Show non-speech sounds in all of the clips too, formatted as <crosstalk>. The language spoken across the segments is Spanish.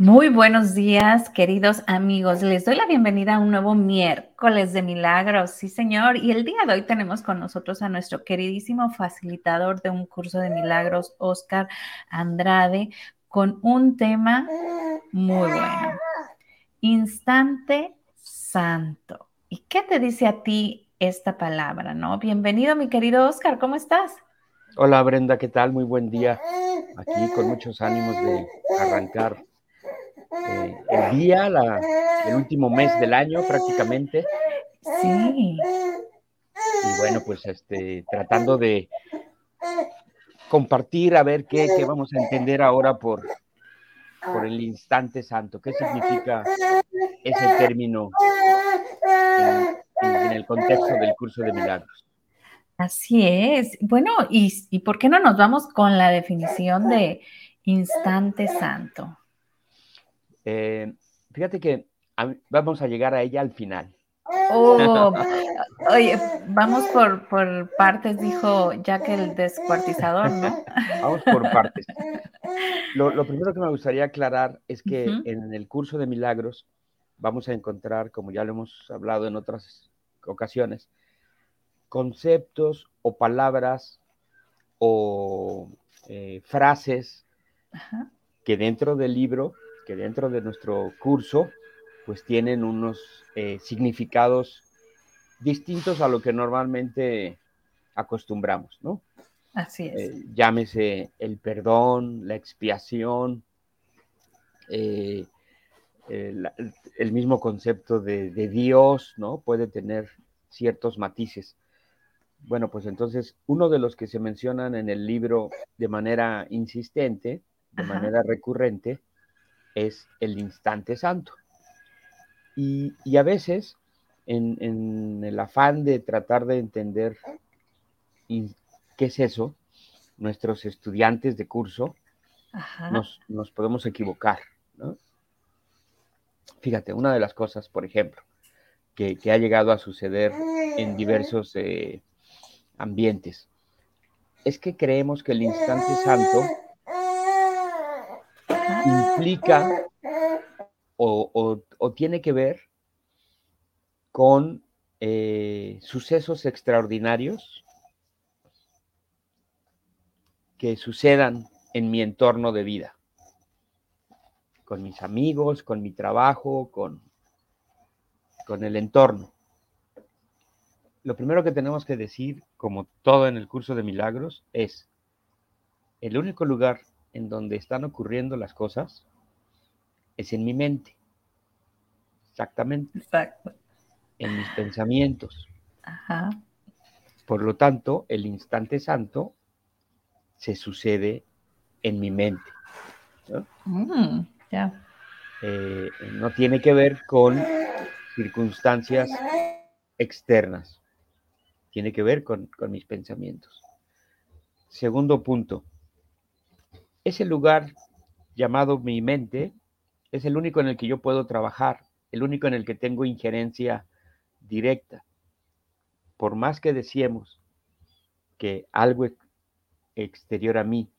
Muy buenos días, queridos amigos. Les doy la bienvenida a un nuevo miércoles de milagros. Sí, señor. Y el día de hoy tenemos con nosotros a nuestro queridísimo facilitador de un curso de milagros, Oscar Andrade, con un tema muy bueno. Instante santo. ¿Y qué te dice a ti esta palabra, no? Bienvenido, mi querido Oscar. ¿Cómo estás? Hola Brenda, ¿qué tal? Muy buen día. Aquí con muchos ánimos de arrancar eh, el día, el último mes del año prácticamente. Sí. Y bueno, pues este, tratando de compartir a ver qué, vamos a entender ahora por, por el instante santo. ¿Qué significa ese término en el contexto del curso de milagros? Así es. Bueno, y, por qué no nos vamos con la definición de instante santo? Eh, fíjate que vamos a llegar a ella al final. Oh, <laughs> oye, vamos por, partes, dijo Jack el descuartizador, ¿no? <laughs> Vamos por partes. Lo, primero que me gustaría aclarar es que en el curso de milagros vamos a encontrar, como ya lo hemos hablado en otras ocasiones, conceptos o palabras o eh, frases que dentro del libro, que dentro de nuestro curso, pues tienen unos eh, significados distintos a lo que normalmente acostumbramos, ¿no? Así es. Eh, llámese el perdón, la expiación, el, mismo concepto de, de, Dios, ¿no? Puede tener ciertos matices. Bueno, pues entonces uno de los que se mencionan en el libro de manera insistente, de manera recurrente, es el instante santo. Y, a veces, en, el afán de tratar de entender qué es eso, nuestros estudiantes de curso nos, podemos equivocar. Fíjate, una de las cosas, por ejemplo, que, ha llegado a suceder en diversos eh, ambientes. Es que creemos que el instante santo implica o, tiene que ver con eh, sucesos extraordinarios que sucedan en mi entorno de vida, con mis amigos, con mi trabajo, con, con el entorno. Lo primero que tenemos que decir, como todo en el curso de milagros, es el único lugar en donde están ocurriendo las cosas es en mi mente. Exactamente. Exacto. En mis pensamientos. Ajá. Por lo tanto, el instante santo se sucede en mi mente. ¿no? Mm, eh, no tiene que ver con circunstancias externas tiene que ver con, mis pensamientos. Segundo punto, ese lugar llamado mi mente es el único en el que yo puedo trabajar, el único en el que tengo injerencia directa. Por más que decíamos que algo exterior a mí,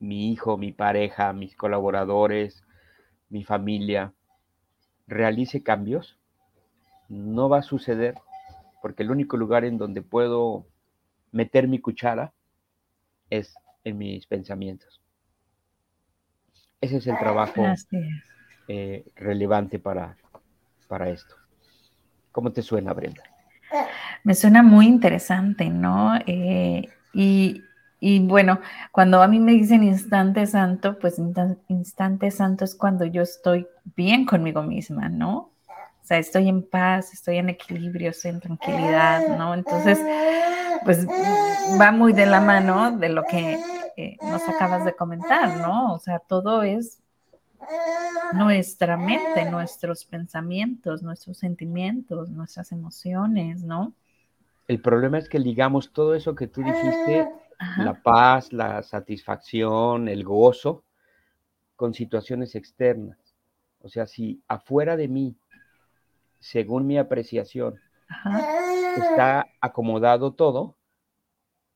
mi hijo, mi pareja, mis colaboradores, mi familia, realice cambios, no va a suceder porque el único lugar en donde puedo meter mi cuchara es en mis pensamientos. Ese es el trabajo eh, relevante para, para esto. ¿Cómo te suena, Brenda? Me suena muy interesante, ¿no? Eh, y, y, bueno, cuando a mí me dicen instante santo, pues instante santo es cuando yo estoy bien conmigo misma, ¿no? O sea, estoy en paz, estoy en equilibrio, estoy en tranquilidad, ¿no? Entonces, pues va muy de la mano de lo que eh, nos acabas de comentar, ¿no? O sea, todo es nuestra mente, nuestros pensamientos, nuestros sentimientos, nuestras emociones, ¿no? El problema es que ligamos todo eso que tú dijiste, la paz, la satisfacción, el gozo, con situaciones externas. O sea, si afuera de mí, según mi apreciación, está acomodado todo,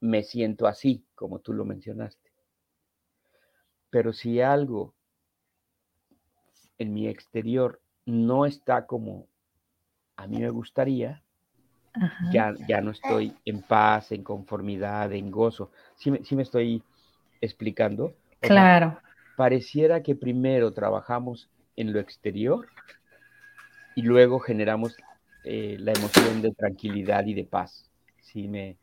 me siento así, como tú lo mencionaste. Pero si algo en mi exterior no está como a mí me gustaría, ya, ya no estoy en paz, en conformidad, en gozo. ¿Sí me, me estoy explicando? claro. pareciera que primero trabajamos en lo exterior y luego generamos eh, la emoción de tranquilidad y de paz. ¿Sí me,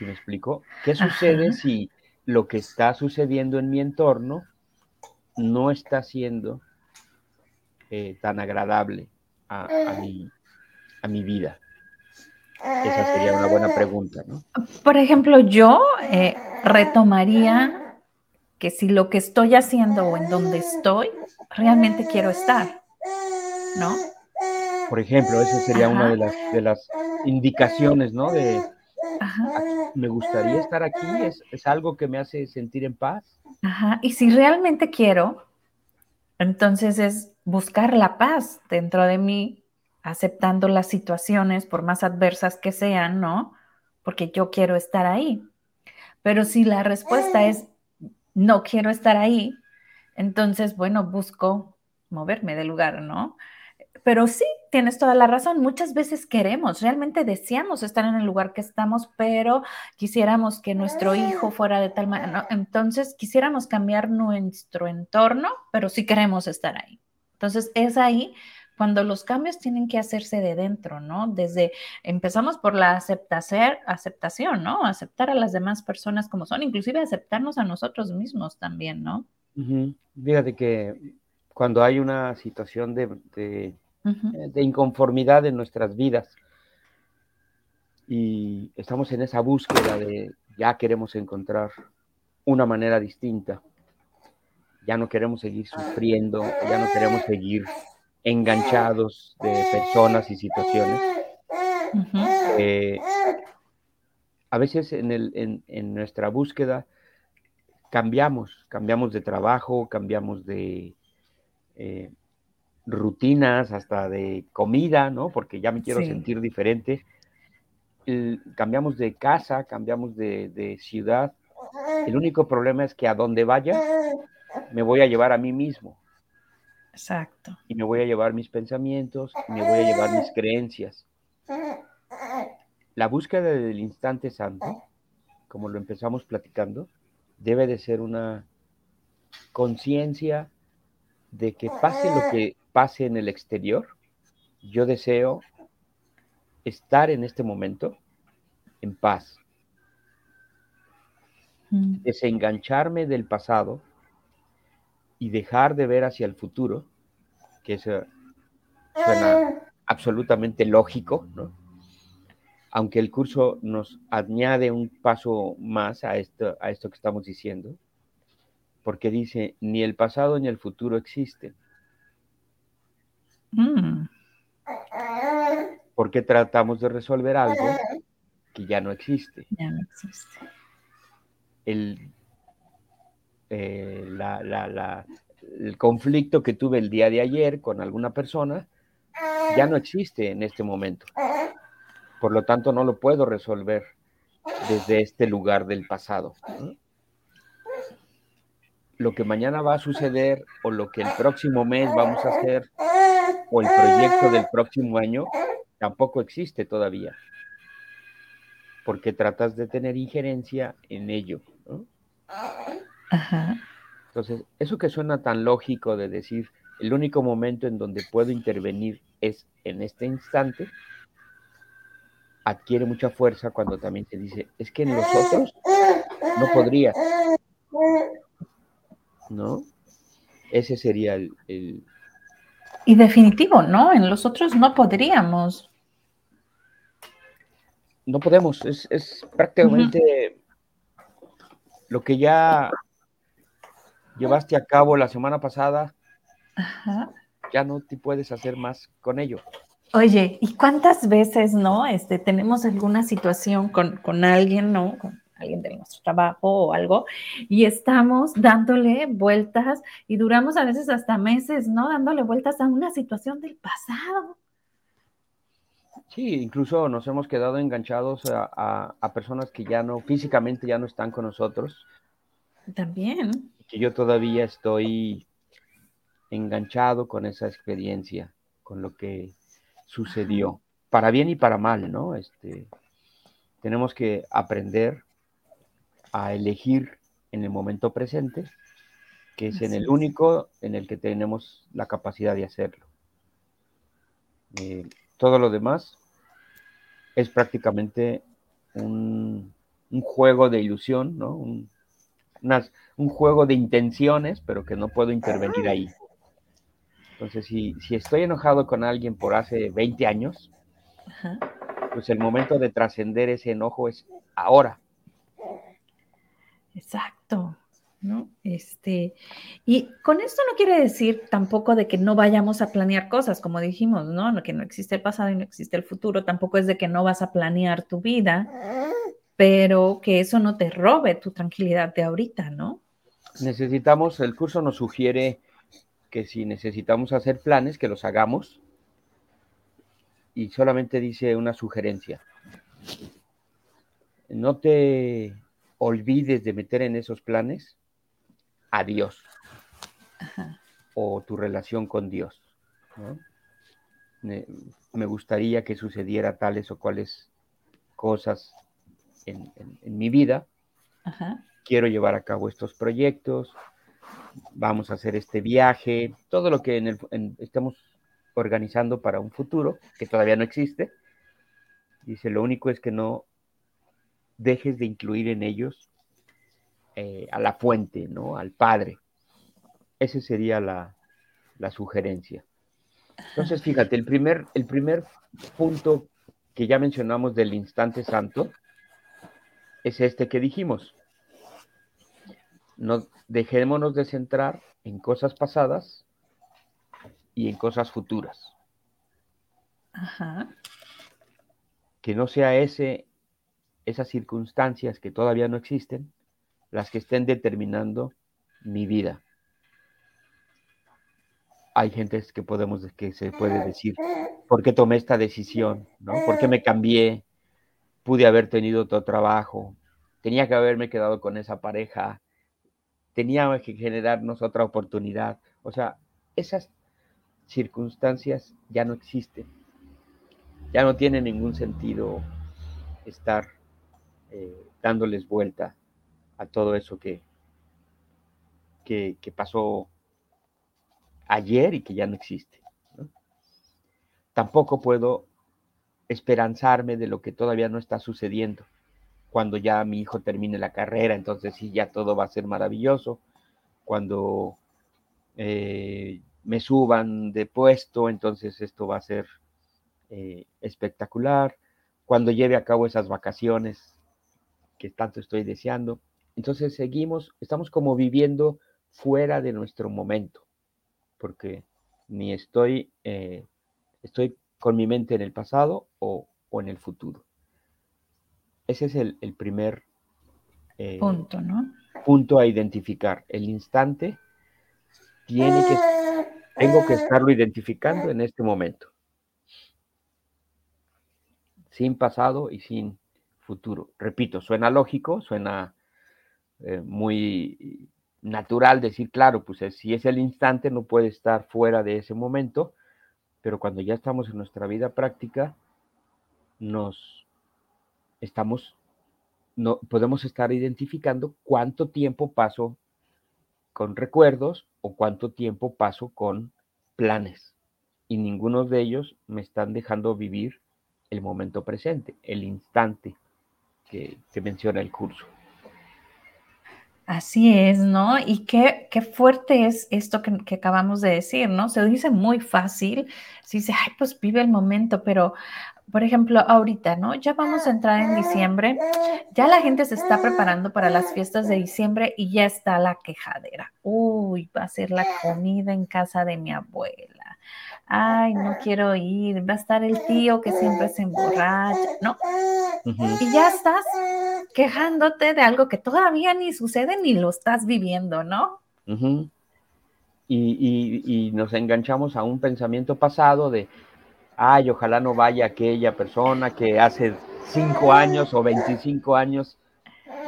me explico? ¿Qué sucede si lo que está sucediendo en mi entorno no está siendo eh, tan agradable a, mi, a mi vida? Esa sería una buena pregunta, ¿no? Por ejemplo, yo eh, retomaría que si lo que estoy haciendo o en donde estoy, realmente quiero estar, ¿no? Por ejemplo, esa sería una de las, de las indicaciones, ¿no? De, me gustaría estar aquí, es, es algo que me hace sentir en paz. Ajá, y si realmente quiero, entonces es buscar la paz dentro de mí, aceptando las situaciones, por más adversas que sean, ¿no? Porque yo quiero estar ahí. Pero si la respuesta es no quiero estar ahí, entonces, bueno, busco moverme del lugar, ¿no? Pero sí, tienes toda la razón. Muchas veces queremos, realmente deseamos estar en el lugar que estamos, pero quisiéramos que nuestro hijo fuera de tal manera. Entonces, quisiéramos cambiar nuestro entorno, pero sí queremos estar ahí. Entonces, es ahí cuando los cambios tienen que hacerse de dentro, ¿no? Desde, empezamos por la aceptación, ¿no? Aceptar a las demás personas como son, inclusive aceptarnos a nosotros mismos también, ¿no? Fíjate que cuando hay una situación de, de, de, inconformidad en nuestras vidas. Y estamos en esa búsqueda de ya queremos encontrar una manera distinta, ya no queremos seguir sufriendo, ya no queremos seguir enganchados de personas y situaciones. Eh, a veces en, el, en, nuestra búsqueda cambiamos, cambiamos de trabajo, cambiamos de eh, rutinas, hasta de comida, ¿no? Porque ya me quiero sentir diferente. cambiamos de casa, cambiamos de, de ciudad. El único problema es que a donde vaya, me voy a llevar a mí mismo. Exacto. Y me voy a llevar mis pensamientos, me voy a llevar mis creencias. La búsqueda del instante santo, como lo empezamos platicando, debe de ser una conciencia de que pase lo que pase en el exterior, yo deseo estar en este momento en paz. Mm. Desengancharme del pasado y dejar de ver hacia el futuro, que eso suena absolutamente lógico, ¿no? Aunque el curso nos añade un paso más a esto, a esto que estamos diciendo, porque dice, ni el pasado ni el futuro existen. Mm. Porque tratamos de resolver algo que ya no existe. Ya no existe. El eh, el conflicto que tuve el día de ayer con alguna persona ya no existe en este momento. Por lo tanto, no lo puedo resolver desde este lugar del pasado. Lo que mañana va a suceder o lo que el próximo mes vamos a hacer o el proyecto del próximo año tampoco existe todavía. Porque tratas de tener injerencia en ello. Entonces, eso que suena tan lógico de decir, el único momento en donde puedo intervenir es en este instante, adquiere mucha fuerza cuando también se dice, es que en los otros no podría. ¿No? Ese sería el, Y definitivo, ¿no? En los otros no podríamos. No podemos, es, prácticamente lo que ya llevaste a cabo la semana pasada, ya no te puedes hacer más con ello. Oye, ¿y cuántas veces, no? Este, tenemos alguna situación con, con alguien, ¿no? Con alguien de nuestro trabajo o algo, y estamos dándole vueltas y duramos a veces hasta meses, ¿no? Dándole vueltas a una situación del pasado. Sí, incluso nos hemos quedado enganchados a, personas que ya no, físicamente ya no están con nosotros. También. Que yo todavía estoy enganchado con esa experiencia, con lo que sucedió, para bien y para mal, ¿no? Este, tenemos que aprender a elegir en el momento presente, que es en el único en el que tenemos la capacidad de hacerlo. Eh, todo lo demás es prácticamente un, juego de ilusión, ¿no? Un, un, juego de intenciones, pero que no puedo intervenir ahí. Entonces, si, si estoy enojado con alguien por hace 20 años, pues el momento de trascender ese enojo es ahora. Exacto. ¿no? Este, y con esto no quiere decir tampoco de que no vayamos a planear cosas, como dijimos, ¿no? Que no existe el pasado y no existe el futuro, tampoco es de que no vas a planear tu vida, pero que eso no te robe tu tranquilidad de ahorita, ¿no? Necesitamos, el curso nos sugiere que si necesitamos hacer planes, que los hagamos, y solamente dice una sugerencia. No te olvides de meter en esos planes a Dios o tu relación con Dios. Me, gustaría que sucediera tales o cuales cosas en, mi vida. Quiero llevar a cabo estos proyectos, vamos a hacer este viaje, todo lo que estamos organizando para un futuro que todavía no existe. Dice, lo único es que no dejes de incluir en ellos eh, a la fuente, ¿no? Al Padre. Esa sería la, sugerencia. Entonces, fíjate, el primer, el primer punto que ya mencionamos del instante santo es este que dijimos. No, dejémonos de centrar en cosas pasadas y en cosas futuras. Que no sea ese, esas circunstancias que todavía no existen, las que estén determinando mi vida. Hay gente que podemos que se puede decir, ¿por qué tomé esta decisión? ¿no? ¿Por qué me cambié? Pude haber tenido otro trabajo, tenía que haberme quedado con esa pareja, tenía que generarnos otra oportunidad. O sea, esas circunstancias ya no existen. Ya no tiene ningún sentido estar eh, dándoles vuelta a todo eso que, que, pasó ayer y que ya no existe. Tampoco puedo esperanzarme de lo que todavía no está sucediendo. Cuando ya mi hijo termine la carrera, entonces sí, ya todo va a ser maravilloso. Cuando eh, me suban de puesto, entonces esto va a ser eh, espectacular. Cuando lleve a cabo esas vacaciones que tanto estoy deseando, entonces seguimos, estamos como viviendo fuera de nuestro momento, porque ni estoy, eh, estoy con mi mente en el pasado o, en el futuro. Ese es el, primer eh, punto, ¿no? Punto a identificar. El instante tiene que, tengo que estarlo identificando en este momento. Sin pasado y sin futuro. Repito, suena lógico, suena eh, muy natural decir, claro, pues si es el instante, no puede estar fuera de ese momento, pero cuando ya estamos en nuestra vida práctica, nos estamos, no, podemos estar identificando cuánto tiempo paso con recuerdos o cuánto tiempo paso con planes. Y ninguno de ellos me están dejando vivir el momento presente, el instante que, que menciona el curso. Así es, ¿no? Y qué, qué fuerte es esto que, acabamos de decir, ¿no? Se dice muy fácil, se dice, ay, pues vive el momento, pero por ejemplo, ahorita, ¿no? Ya vamos a entrar en diciembre, ya la gente se está preparando para las fiestas de diciembre y ya está la quejadera. Uy, va a ser la comida en casa de mi abuela. Ay, no quiero ir, va a estar el tío que siempre se emborracha, ¿no? Y ya estás quejándote de algo que todavía ni sucede ni lo estás viviendo, ¿no? y, y nos enganchamos a un pensamiento pasado de, ay, ojalá no vaya aquella persona que hace cinco años o 25 años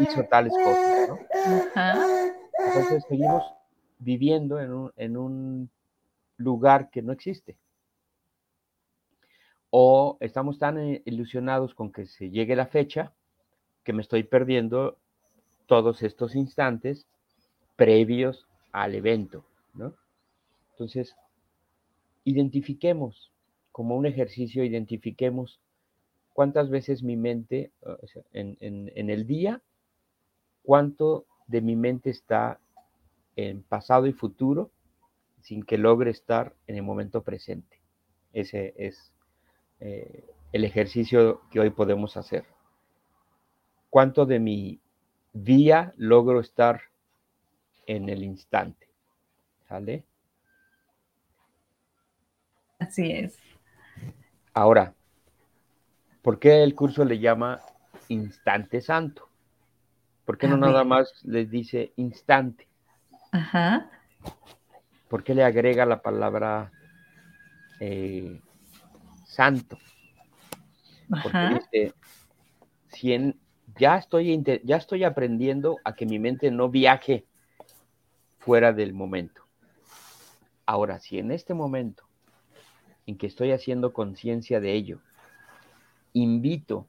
hizo tales cosas, ¿no? Entonces seguimos viviendo en un, en un lugar que no existe. O estamos tan eh, ilusionados con que se llegue la fecha que me estoy perdiendo todos estos instantes previos al evento, ¿no? Entonces, identifiquemos como un ejercicio, identifiquemos cuántas veces mi mente, en, en, el día, cuánto de mi mente está en pasado y futuro sin que logre estar en el momento presente. Ese es eh, el ejercicio que hoy podemos hacer. ¿Cuánto de mi día logro estar en el instante? ¿Sale? Así es. Ahora, ¿por qué el curso le llama instante santo? ¿Por qué no nada más les dice instante? Ajá. ¿Por qué le agrega la palabra eh, santo? Porque si ya, estoy, ya estoy aprendiendo a que mi mente no viaje fuera del momento. Ahora, si en este momento en que estoy haciendo conciencia de ello. Invito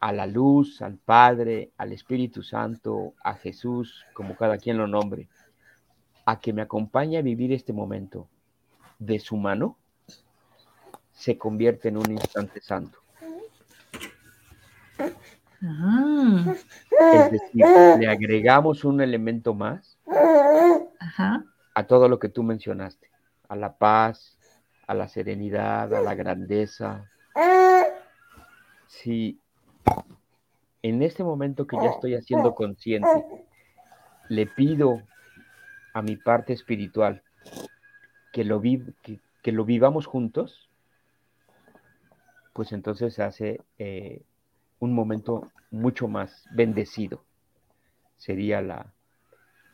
a la luz, al Padre, al Espíritu Santo, a Jesús, como cada quien lo nombre, a que me acompañe a vivir este momento de su mano, se convierte en un instante santo. Ah. Es decir, le agregamos un elemento más a todo lo que tú mencionaste a la paz, a la serenidad, a la grandeza. Si en este momento que ya estoy haciendo consciente, le pido a mi parte espiritual que lo, que, lo vivamos juntos, pues entonces hace eh, un momento mucho más bendecido. Sería la,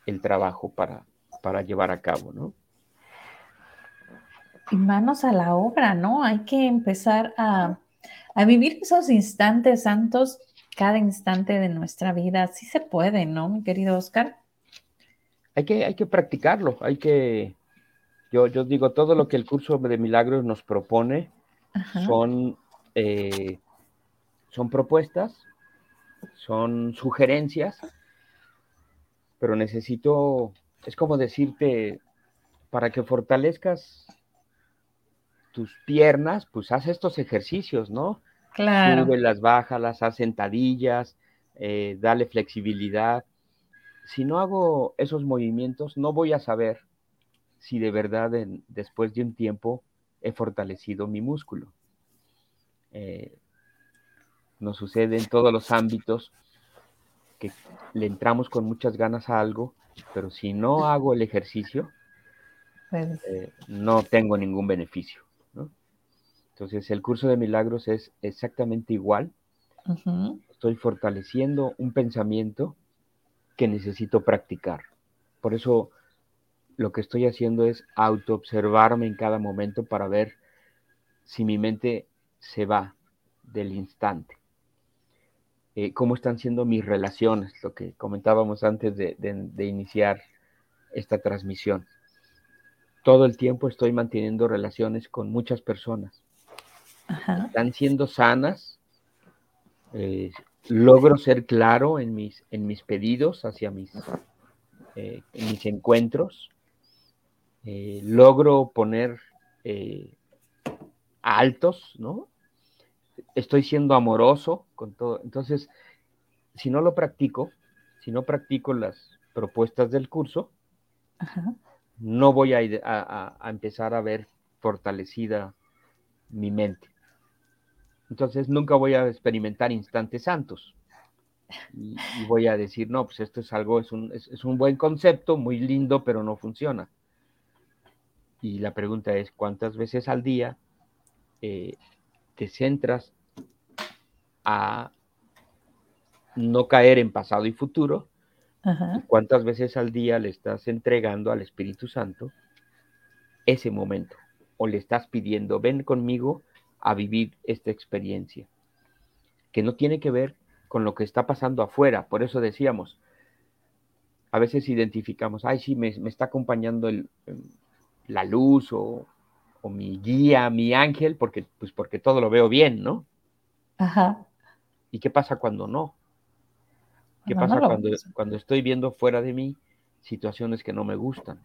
el trabajo para, para llevar a cabo, ¿no? y manos a la obra, ¿no? Hay que empezar a, vivir esos instantes santos cada instante de nuestra vida. Sí se puede, ¿no, mi querido Oscar? Hay que, hay que practicarlo, hay que, yo, yo digo, todo lo que el curso de milagros nos propone son, eh, son propuestas, son sugerencias, pero necesito, es como decirte, para que fortalezcas tus piernas, pues haz estos ejercicios, ¿no? Claro. Sube las, las haz sentadillas, eh, dale flexibilidad. Si no hago esos movimientos, no voy a saber si de verdad después de un tiempo he fortalecido mi músculo. Eh, nos sucede en todos los ámbitos que le entramos con muchas ganas a algo, pero si no hago el ejercicio, pues eh, no tengo ningún beneficio. Entonces, el curso de milagros es exactamente igual. Estoy fortaleciendo un pensamiento que necesito practicar. Por eso lo que estoy haciendo es autoobservarme en cada momento para ver si mi mente se va del instante. Eh, cómo están siendo mis relaciones, lo que comentábamos antes de iniciar esta transmisión. Todo el tiempo estoy manteniendo relaciones con muchas personas están siendo sanas. Eh, logro ser claro en mis, en mis pedidos hacia mis, eh, mis encuentros. Eh, logro poner altos, ¿no? Estoy siendo amoroso con todo. Entonces, si no lo practico, si no practico las propuestas del curso, no voy a, a, a, empezar a ver fortalecida mi mente. Entonces nunca voy a experimentar instantes santos. Y, voy a decir, no, pues esto es algo, es un, es un buen concepto, muy lindo, pero no funciona. Y la pregunta es, ¿cuántas veces al día eh, te centras a no caer en pasado y futuro? ¿Cuántas veces al día le estás entregando al Espíritu Santo ese momento? ¿O le estás pidiendo, ven conmigo a vivir esta experiencia? Que no tiene que ver con lo que está pasando afuera. Por eso decíamos, a veces identificamos, ay, sí, me, me está acompañando el, la luz o, mi guía, mi ángel, porque, pues porque todo lo veo bien, ¿no? Ajá. ¿Y qué pasa cuando no? ¿Qué pasa cuando, cuando estoy viendo fuera de mí situaciones que no me gustan?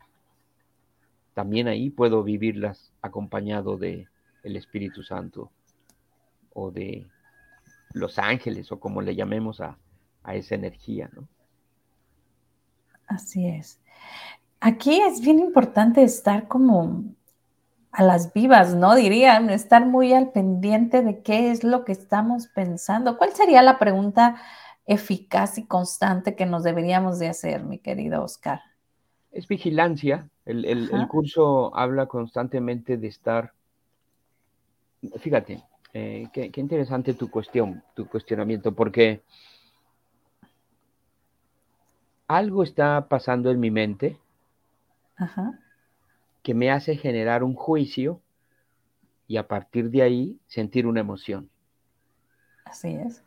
También ahí puedo vivirlas acompañado de el Espíritu Santo o de los ángeles o como le llamemos a, a esa energía, ¿no? Así es. Aquí es bien importante estar como a las vivas, ¿no? Dirían, estar muy al pendiente de qué es lo que estamos pensando. ¿Cuál sería la pregunta eficaz y constante que nos deberíamos de hacer, mi querido Oscar? Es vigilancia. El, curso habla constantemente de estar, fíjate, eh, qué, qué interesante tu cuestión, tu cuestionamiento, porque algo está pasando en mi mente que me hace generar un juicio y a partir de ahí sentir una emoción. Así es.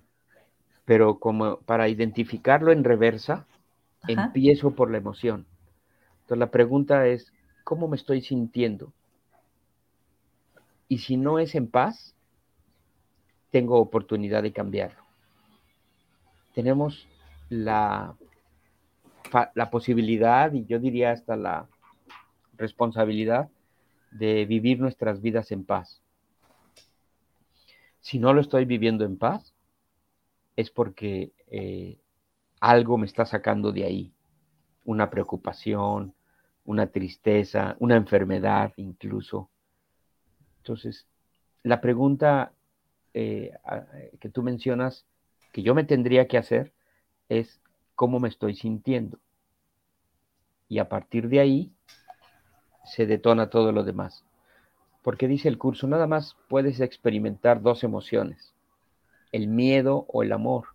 Pero como para identificarlo en reversa, empiezo por la emoción. Entonces la pregunta es, ¿cómo me estoy sintiendo? Y si no es en paz, tengo oportunidad de cambiarlo. Tenemos la, la posibilidad y yo diría hasta la responsabilidad de vivir nuestras vidas en paz. Si no lo estoy viviendo en paz, es porque eh, algo me está sacando de ahí. Una preocupación, una tristeza, una enfermedad incluso. Entonces, la pregunta eh, que tú mencionas que yo me tendría que hacer es cómo me estoy sintiendo. Y a partir de ahí, se detona todo lo demás. Porque dice el curso, nada más puedes experimentar dos emociones, el miedo o el amor.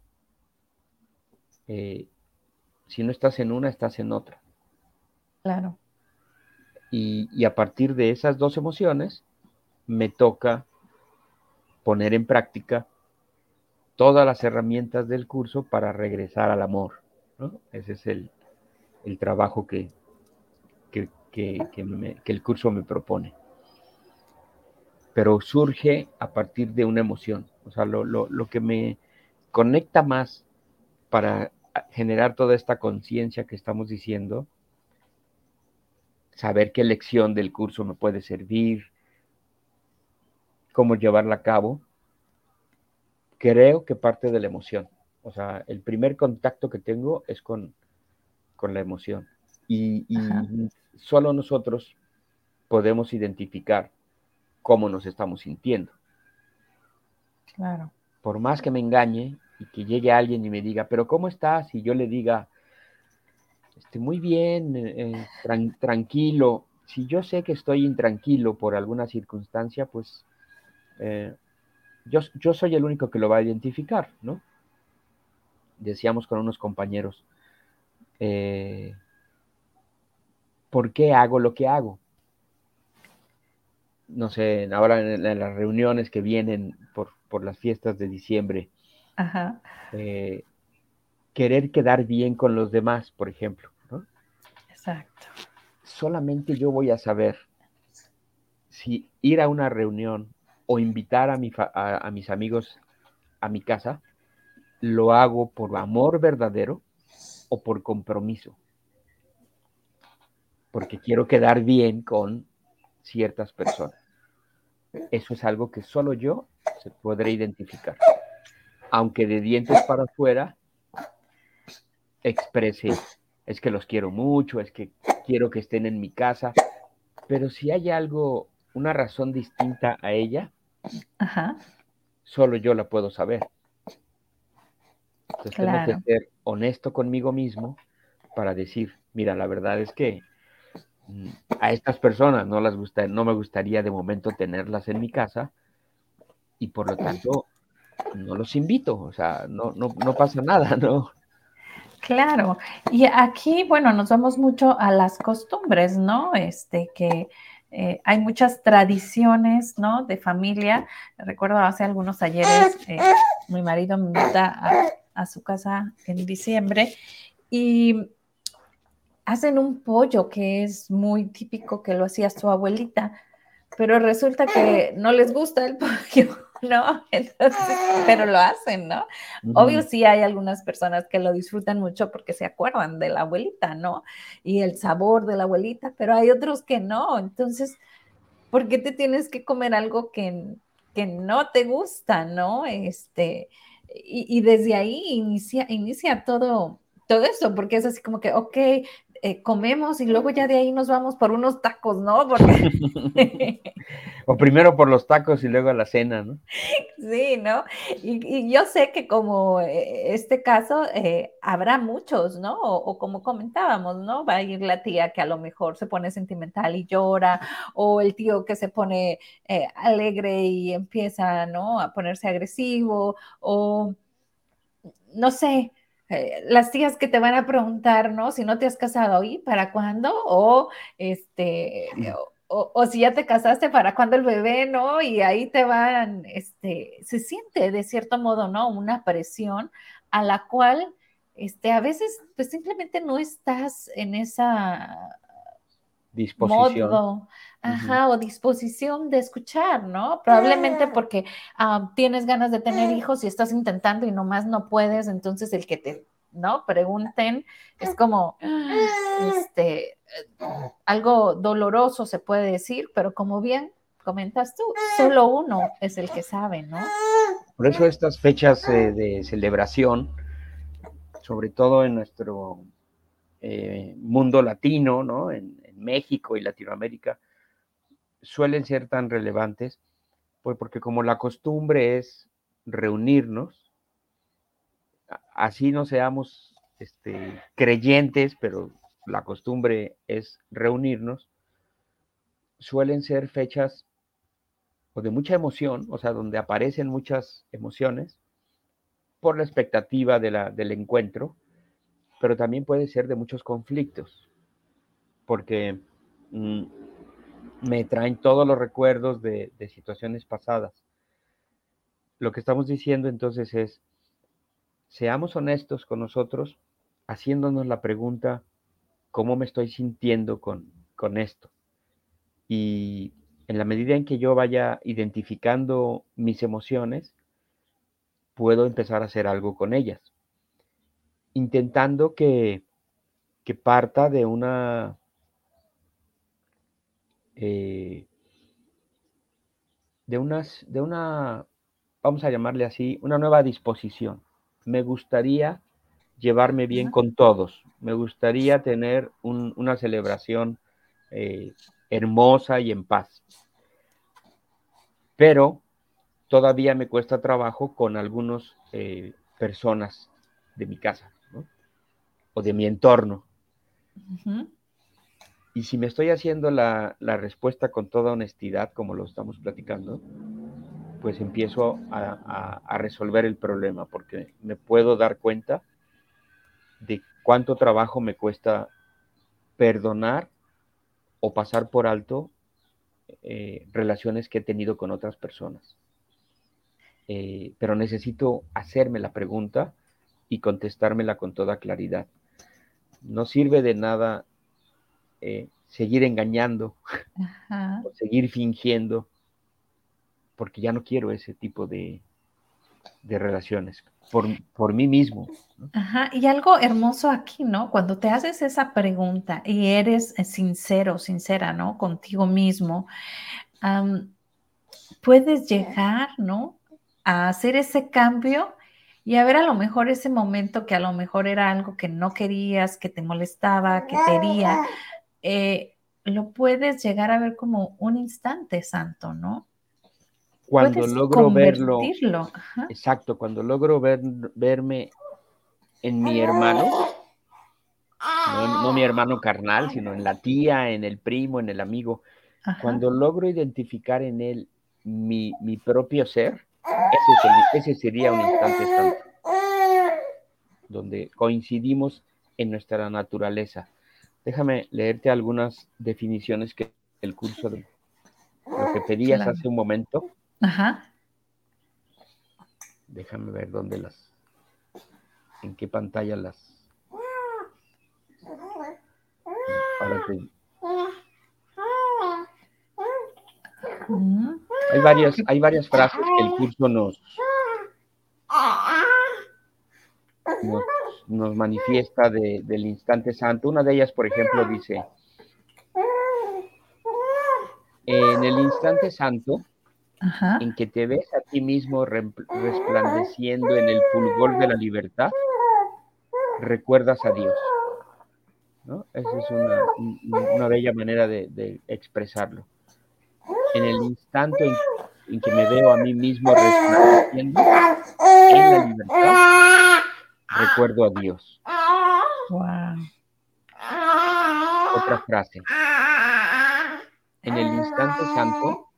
Eh, si no estás en una, estás en otra. Claro. Y, y a partir de esas dos emociones, me toca poner en práctica todas las herramientas del curso para regresar al amor. Ese es el, el trabajo que, que, el curso me propone. Pero surge a partir de una emoción. O sea, lo, lo que me conecta más para generar toda esta conciencia que estamos diciendo, saber qué lección del curso me puede servir, cómo llevarla a cabo, creo que parte de la emoción. O sea, el primer contacto que tengo es con, con la emoción. Y, solo nosotros podemos identificar cómo nos estamos sintiendo. Claro. Por más que me engañe y que llegue alguien y me diga, pero ¿cómo estás? Y yo le diga, estoy muy bien, eh, tranquilo. Si yo sé que estoy intranquilo por alguna circunstancia, pues eh, yo, yo soy el único que lo va a identificar, ¿no? Decíamos con unos compañeros, eh, por qué hago lo que hago. No sé, ahora en, las reuniones que vienen por, las fiestas de diciembre, eh, querer quedar bien con los demás, por ejemplo. Exacto. Solamente yo voy a saber si ir a una reunión o invitar a, mi a mis amigos a mi casa, lo hago por amor verdadero o por compromiso porque quiero quedar bien con ciertas personas. Eso es algo que solo yo se podré identificar. Aunque de dientes para afuera exprese, es que los quiero mucho, es que quiero que estén en mi casa, pero si hay algo, una razón distinta a ella, Ajá. solo yo la puedo saber. Entonces tengo que ser honesto conmigo mismo para decir, mira, la verdad es que a estas personas no las gusta, no me gustaría de momento tenerlas en mi casa y por lo tanto no los invito, o sea, no, no, no pasa nada, <laughs> ¿no? Claro, y aquí, bueno, nos vamos mucho a las costumbres, ¿no? Este, que eh, hay muchas tradiciones, ¿no? De familia. Recuerdo hace algunos talleres, eh, mi marido me invita a, a, su casa en diciembre y hacen un pollo que es muy típico que lo hacía su abuelita, pero resulta que no les gusta el <laughs> pollo. ¿no? Entonces, pero lo hacen, ¿no? Obvio sí hay algunas personas que lo disfrutan mucho porque se acuerdan de la abuelita, ¿no? Y el sabor de la abuelita, pero hay otros que no. Entonces, ¿por qué te tienes que comer algo que, que no te gusta, ¿no? Este, y, desde ahí inicia, inicia todo, todo eso, porque es así como que, ok, eh, comemos y luego ya de ahí nos vamos por unos tacos, ¿no? <laughs> o primero por los tacos y luego a la cena, ¿no? <laughs> Sí, ¿no? Y, yo sé que como eh, este caso eh, habrá muchos, ¿no? O, como comentábamos, ¿no? Va a ir la tía que a lo mejor se pone sentimental y llora, o el tío que se pone alegre y empieza, ¿no? A ponerse agresivo, o no sé, eh, las tías que te van a preguntar, ¿no? Si no te has casado, ¿y para cuándo? O este, o, si ya te casaste, ¿para cuándo el bebé, no? Y ahí te van, este, se siente de cierto modo, ¿no? Una presión a la cual, este, a veces, pues simplemente no estás en esa disposición. Ajá, o disposición de escuchar, ¿no? Probablemente porque ah, tienes ganas de tener hijos y estás intentando y nomás no puedes, entonces el que te, ¿no? Pregunten, es como, este, algo doloroso se puede decir, pero como bien comentas tú, solo uno es el que sabe, ¿no? Por eso estas fechas eh, de celebración, sobre todo en nuestro eh, mundo latino, ¿no? En, México y Latinoamérica suelen ser tan relevantes, pues porque como la costumbre es reunirnos, así no seamos este, creyentes, pero la costumbre es reunirnos, suelen ser fechas o de mucha emoción, o sea, donde aparecen muchas emociones por la expectativa de la, del encuentro, pero también puede ser de muchos conflictos porque mm, me traen todos los recuerdos de, situaciones pasadas. Lo que estamos diciendo entonces es, seamos honestos con nosotros, haciéndonos la pregunta, ¿cómo me estoy sintiendo con, con esto? Y en la medida en que yo vaya identificando mis emociones, puedo empezar a hacer algo con ellas, intentando que, que parta de una eh, de, unas, de una, vamos a llamarle así, una nueva disposición. Me gustaría llevarme bien con todos, me gustaría tener una celebración eh, hermosa y en paz. Pero todavía me cuesta trabajo con algunas eh, personas de mi casa o de mi entorno. Y si me estoy haciendo la, respuesta con toda honestidad, como lo estamos platicando, pues empiezo a, resolver el problema, porque me puedo dar cuenta de cuánto trabajo me cuesta perdonar o pasar por alto eh, relaciones que he tenido con otras personas. Eh, pero necesito hacerme la pregunta y contestármela con toda claridad. No sirve de nada eh, seguir engañando, o seguir fingiendo, porque ya no quiero ese tipo de, relaciones, por, por, mí mismo. Ajá, y algo hermoso aquí, ¿no? Cuando te haces esa pregunta y eres eh, sincero, sincera, ¿no? Contigo mismo, puedes llegar, ¿no? A hacer ese cambio y a ver a lo mejor ese momento que a lo mejor era algo que no querías, que te molestaba, que te hería, eh, lo puedes llegar a ver como un instante santo, ¿no? cuando logro verlo, exacto, cuando logro ver, verme en mi hermano, no, mi hermano carnal, sino en la tía, en el primo, en el amigo, cuando logro identificar en él mi, propio ser, ese, sería un instante santo, donde coincidimos en nuestra naturaleza. Déjame leerte algunas definiciones que el curso de lo que pedías hace un momento. Ajá. Déjame ver dónde las, en qué pantalla las. Hay varias, hay varias frases que el curso nos, nos, manifiesta del instante santo. Una de ellas, por ejemplo, dice, en el instante santo, en que te ves a ti mismo resplandeciendo en el fulgor de la libertad, recuerdas a Dios. Esa es una, bella manera de, expresarlo. En el instante en, que me veo a mí mismo resplandeciendo en la libertad, recuerdo a Dios. Otra frase. En el instante santo,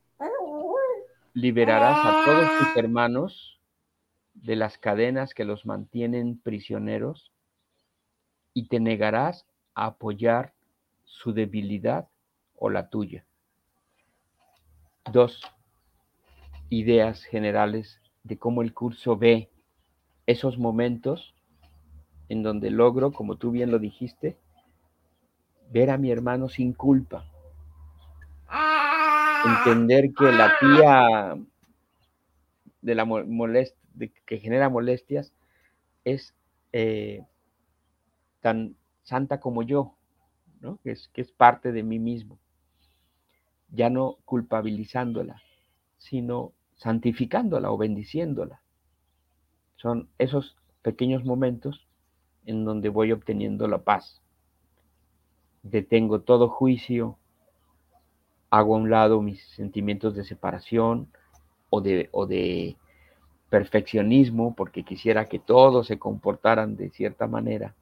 liberarás a todos tus hermanos de las cadenas que los mantienen prisioneros y te negarás a apoyar su debilidad o la tuya. Dos ideas generales de cómo el curso ve esos momentos en donde logro, como tú bien lo dijiste, ver a mi hermano sin culpa, entender que la tía de la molest que genera molestias es eh, tan santa como yo, ¿no? que, es, que es parte de mí mismo. Ya no culpabilizándola, sino santificándola o bendiciéndola. Son esos pequeños momentos en donde voy obteniendo la paz. Detengo todo juicio, hago a un lado mis sentimientos de separación o de, o de perfeccionismo porque quisiera que todos se comportaran de cierta manera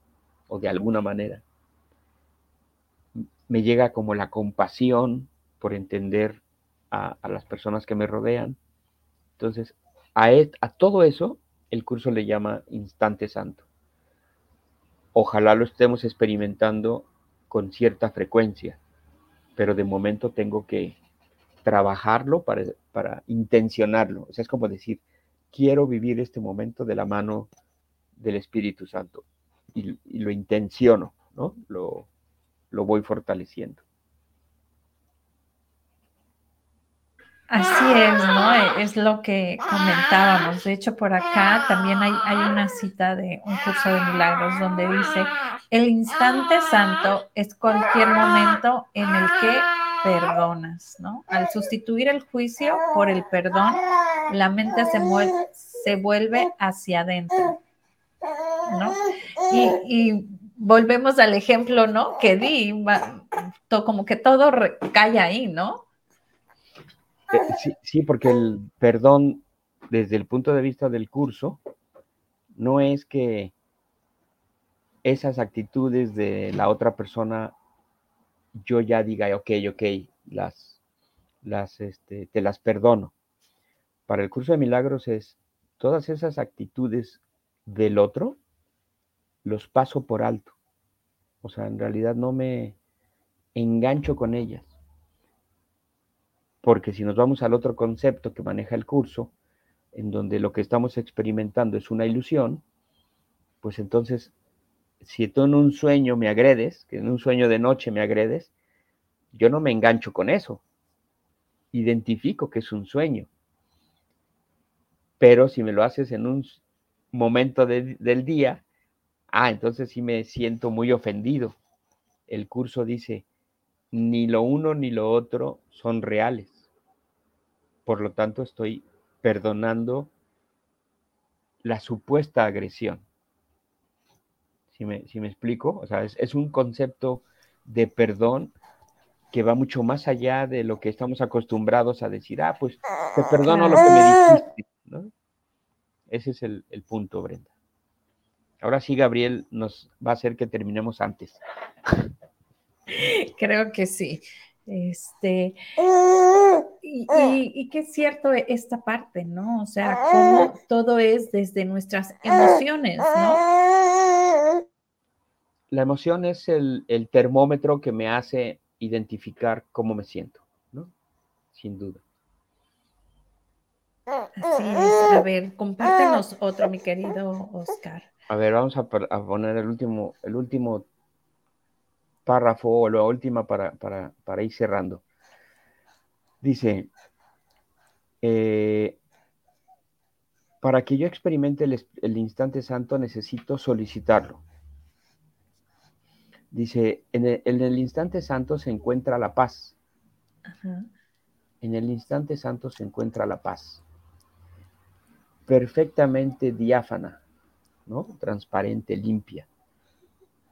o de alguna manera. Me llega como la compasión por entender a, las personas que me rodean. Entonces, a, e, a todo eso el curso le llama instante santo. Ojalá lo estemos experimentando con cierta frecuencia pero de momento tengo que trabajarlo para, para intencionarlo. O sea, es como decir, quiero vivir este momento de la mano del Espíritu Santo y, lo intenciono, ¿no? Lo, lo voy fortaleciendo. Así es, ¿no? Es lo que comentábamos. De hecho, por acá también hay, hay, una cita de un curso de milagros donde dice, el instante santo es cualquier momento en el que perdonas, ¿no? Al sustituir el juicio por el perdón, la mente se, se vuelve hacia adentro, ¿no? Y, volvemos al ejemplo, ¿no? Que di, como que todo cae ahí, ¿no? Eh, sí, porque el perdón, desde el punto de vista del curso, no es que esas actitudes de la otra persona yo ya diga, ok, ok, las, las, este, te las perdono. Para el curso de milagros es todas esas actitudes del otro, los paso por alto. O sea, en realidad no me engancho con ellas. Porque si nos vamos al otro concepto que maneja el curso, en donde lo que estamos experimentando es una ilusión, pues entonces, si tú en un sueño me agredes, que en un sueño de noche me agredes, yo no me engancho con eso. Identifico que es un sueño. Pero si me lo haces en un momento del día, ah, entonces sí me siento muy ofendido. El curso dice, ni lo uno ni lo otro son reales. Por lo tanto, estoy perdonando la supuesta agresión. Si me, me explico? O sea, es, un concepto de perdón que va mucho más allá de lo que estamos acostumbrados a decir, ah, pues te perdono lo que me dijiste, ¿no? Ese es el, el punto, Brenda. Ahora sí, Gabriel nos va a hacer que terminemos antes. <laughs> Creo que sí. Este, y, y, que es cierto esta parte, ¿no? O sea, cómo todo es desde nuestras emociones, ¿no? La emoción es el, el termómetro que me hace identificar cómo me siento, ¿no? Sin duda. Así es. A ver, compártenos otro, mi querido Oscar. A ver, vamos a, a poner el último, el último párrafo o la última para, para, ir cerrando. Dice, eh, para que yo experimente el, instante santo necesito solicitarlo. Dice, en el, instante santo se encuentra la paz. En el instante santo se encuentra la paz. Perfectamente diáfana, ¿no? Transparente, limpia.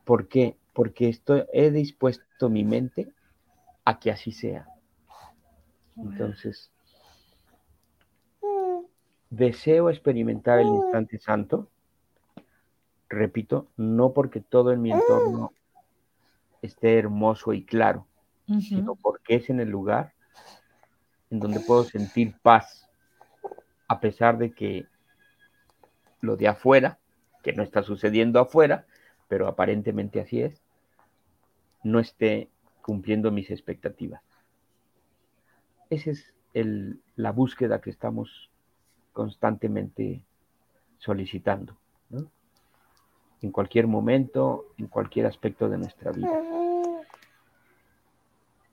¿Por qué? porque estoy, he dispuesto mi mente a que así sea. Entonces, deseo experimentar el instante santo, repito, no porque todo en mi entorno esté hermoso y claro, sino porque es en el lugar en donde puedo sentir paz, a pesar de que lo de afuera, que no está sucediendo afuera, pero aparentemente así es, no esté cumpliendo mis expectativas. Esa es la búsqueda que estamos constantemente solicitando, en cualquier momento, en cualquier aspecto de nuestra vida.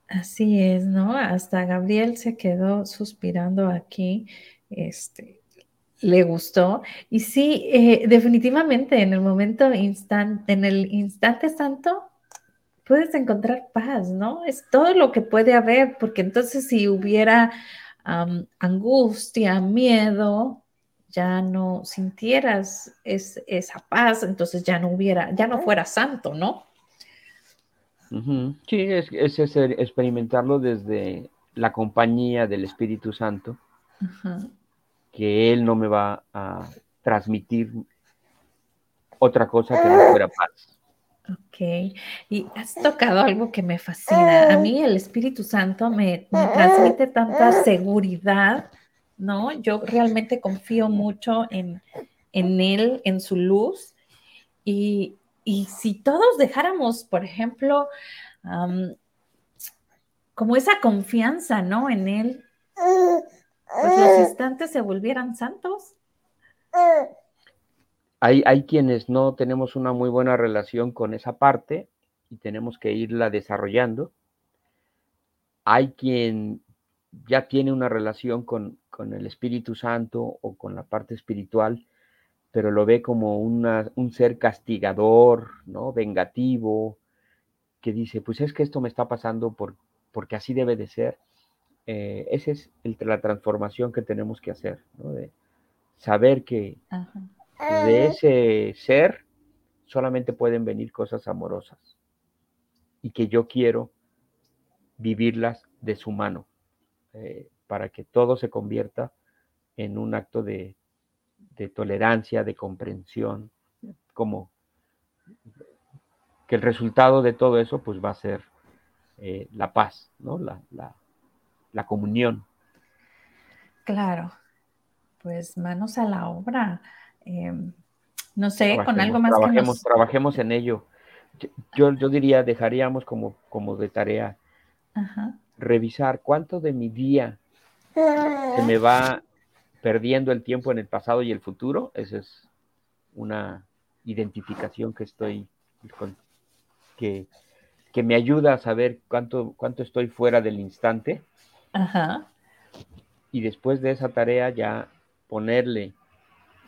Así es, ¿no? Hasta Gabriel se quedó suspirando aquí, este, le gustó. Y sí, eh, definitivamente en el momento instante, en el instante santo, puedes encontrar paz, ¿no? Es todo lo que puede haber, porque entonces si hubiera angustia, miedo, ya no sintieras esa paz, entonces ya no hubiera, ya no fuera santo, ¿no? Sí, es, es, experimentarlo desde la compañía del Espíritu Santo, que Él no me va a transmitir otra cosa que no fuera paz. Ok, y has tocado algo que me fascina. A mí el Espíritu Santo me, transmite tanta seguridad, ¿no? Yo realmente confío mucho en, Él, en su luz. Y, si todos dejáramos, por ejemplo, como esa confianza, ¿no? En Él, pues los instantes se volvieran santos. Hay, quienes no tenemos una muy buena relación con esa parte y tenemos que irla desarrollando. Hay quien ya tiene una relación con, el Espíritu Santo o con la parte espiritual, pero lo ve como un ser castigador, ¿no? Vengativo, que dice, pues es que esto me está pasando por, porque así debe de ser. Eh, esa es la transformación que tenemos que hacer, ¿no? De saber que, de ese ser solamente pueden venir cosas amorosas y que yo quiero vivirlas de su mano eh, para que todo se convierta en un acto de, tolerancia, de comprensión, como que el resultado de todo eso pues va a ser eh, la paz, ¿no? La, la comunión. Claro, pues manos a la obra. Em, no sé, con algo más trabajemos, Trabajemos en ello. Yo, yo diría, dejaríamos como, como de tarea revisar cuánto de mi día se me va perdiendo el tiempo en el pasado y el futuro. Esa es una identificación que estoy que, que me ayuda a saber cuánto, cuánto estoy fuera del instante. Y después de esa tarea ya ponerle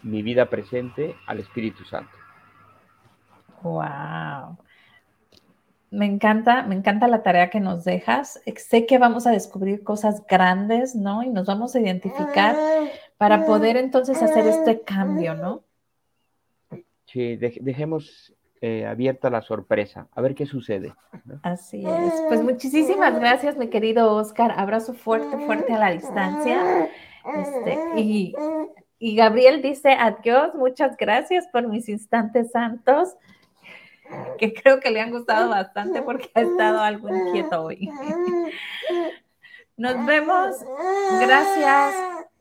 mi vida presente al Espíritu Santo. Wow. Me encanta, me encanta la tarea que nos dejas. Sé que vamos a descubrir cosas grandes, ¿no? Y nos vamos a identificar para poder entonces hacer este cambio, ¿no? Sí, dejemos eh, abierta la sorpresa, a ver qué sucede. Así es. Pues muchísimas gracias, mi querido Oscar. Abrazo fuerte, fuerte a la distancia. Este, y, y Gabriel dice adiós, muchas gracias por mis instantes santos, que creo que le han gustado bastante porque ha estado algo inquieto hoy. Nos vemos. Gracias.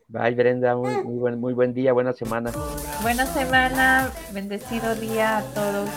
Bye, Brenda. Muy, muy, buen, muy buen día, buena semana. Buena semana. Bendecido día a todos.